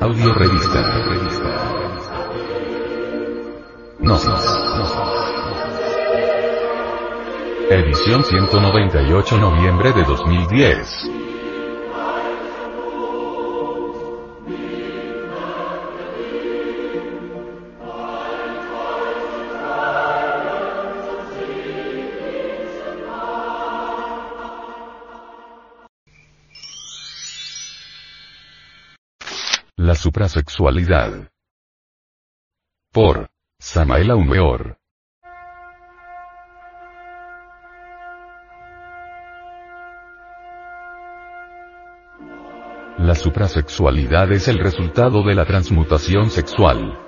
Audio revista. Gnosis. Edición 198 noviembre de 2010. La suprasexualidad. Por Samael Aumeor. La suprasexualidad es el resultado de la transmutación sexual.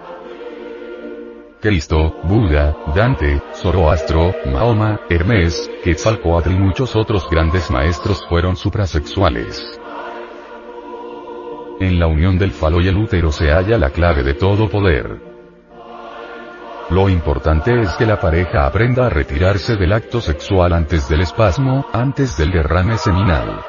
Cristo, Buda, Dante, Zoroastro, Mahoma, Hermes, Quetzalcoatl y muchos otros grandes maestros fueron suprasexuales. En la unión del falo y el útero se halla la clave de todo poder. Lo importante es que la pareja aprenda a retirarse del acto sexual antes del espasmo, antes del derrame seminal.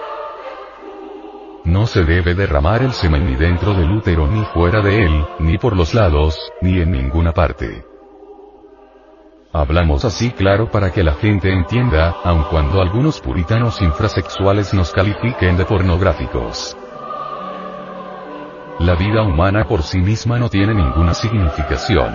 No se debe derramar el semen ni dentro del útero ni fuera de él, ni por los lados, ni en ninguna parte. Hablamos así claro para que la gente entienda, aun cuando algunos puritanos infrasexuales nos califiquen de pornográficos. La vida humana por sí misma no tiene ninguna significación.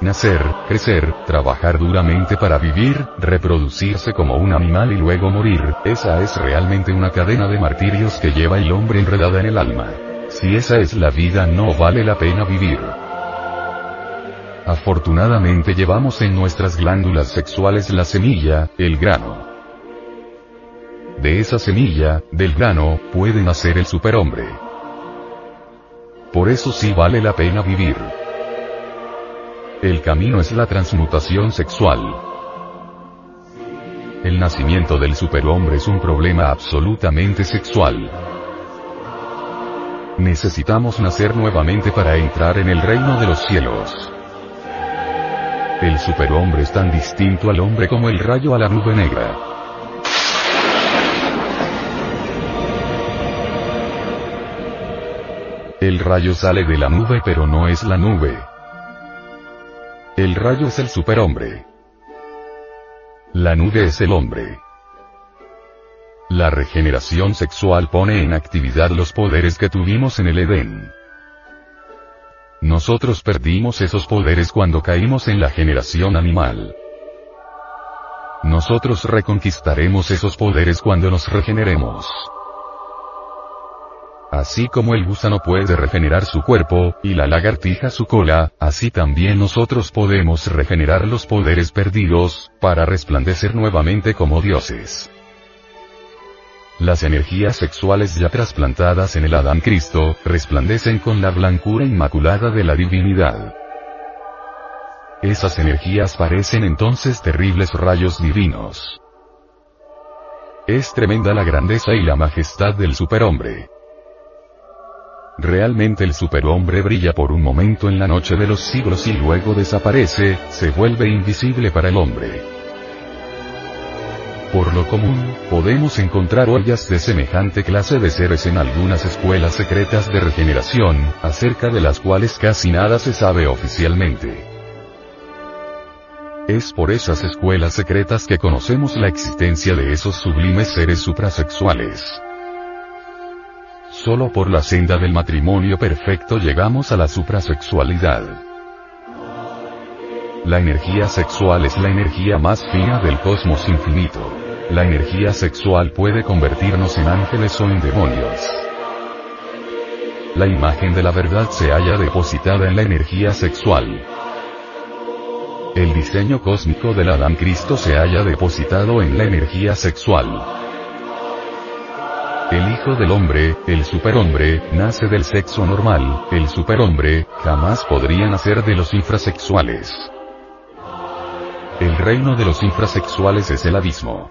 Nacer, crecer, trabajar duramente para vivir, reproducirse como un animal y luego morir, esa es realmente una cadena de martirios que lleva el hombre enredada en el alma. Si esa es la vida no vale la pena vivir. Afortunadamente llevamos en nuestras glándulas sexuales la semilla, el grano. De esa semilla, del grano, puede nacer el superhombre. Por eso sí vale la pena vivir. El camino es la transmutación sexual. El nacimiento del superhombre es un problema absolutamente sexual. Necesitamos nacer nuevamente para entrar en el reino de los cielos. El superhombre es tan distinto al hombre como el rayo a la nube negra. El rayo sale de la nube pero no es la nube. El rayo es el superhombre. La nube es el hombre. La regeneración sexual pone en actividad los poderes que tuvimos en el Edén. Nosotros perdimos esos poderes cuando caímos en la generación animal. Nosotros reconquistaremos esos poderes cuando nos regeneremos. Así como el gusano puede regenerar su cuerpo, y la lagartija su cola, así también nosotros podemos regenerar los poderes perdidos, para resplandecer nuevamente como dioses. Las energías sexuales ya trasplantadas en el Adán Cristo, resplandecen con la blancura inmaculada de la divinidad. Esas energías parecen entonces terribles rayos divinos. Es tremenda la grandeza y la majestad del superhombre. Realmente el superhombre brilla por un momento en la noche de los siglos y luego desaparece, se vuelve invisible para el hombre. Por lo común, podemos encontrar ollas de semejante clase de seres en algunas escuelas secretas de regeneración, acerca de las cuales casi nada se sabe oficialmente. Es por esas escuelas secretas que conocemos la existencia de esos sublimes seres suprasexuales. Solo por la senda del matrimonio perfecto llegamos a la suprasexualidad. La energía sexual es la energía más fina del cosmos infinito. La energía sexual puede convertirnos en ángeles o en demonios. La imagen de la verdad se halla depositada en la energía sexual. El diseño cósmico del Adán Cristo se halla depositado en la energía sexual. El Hijo del Hombre, el superhombre, nace del sexo normal, el superhombre, jamás podría nacer de los infrasexuales. El reino de los infrasexuales es el abismo.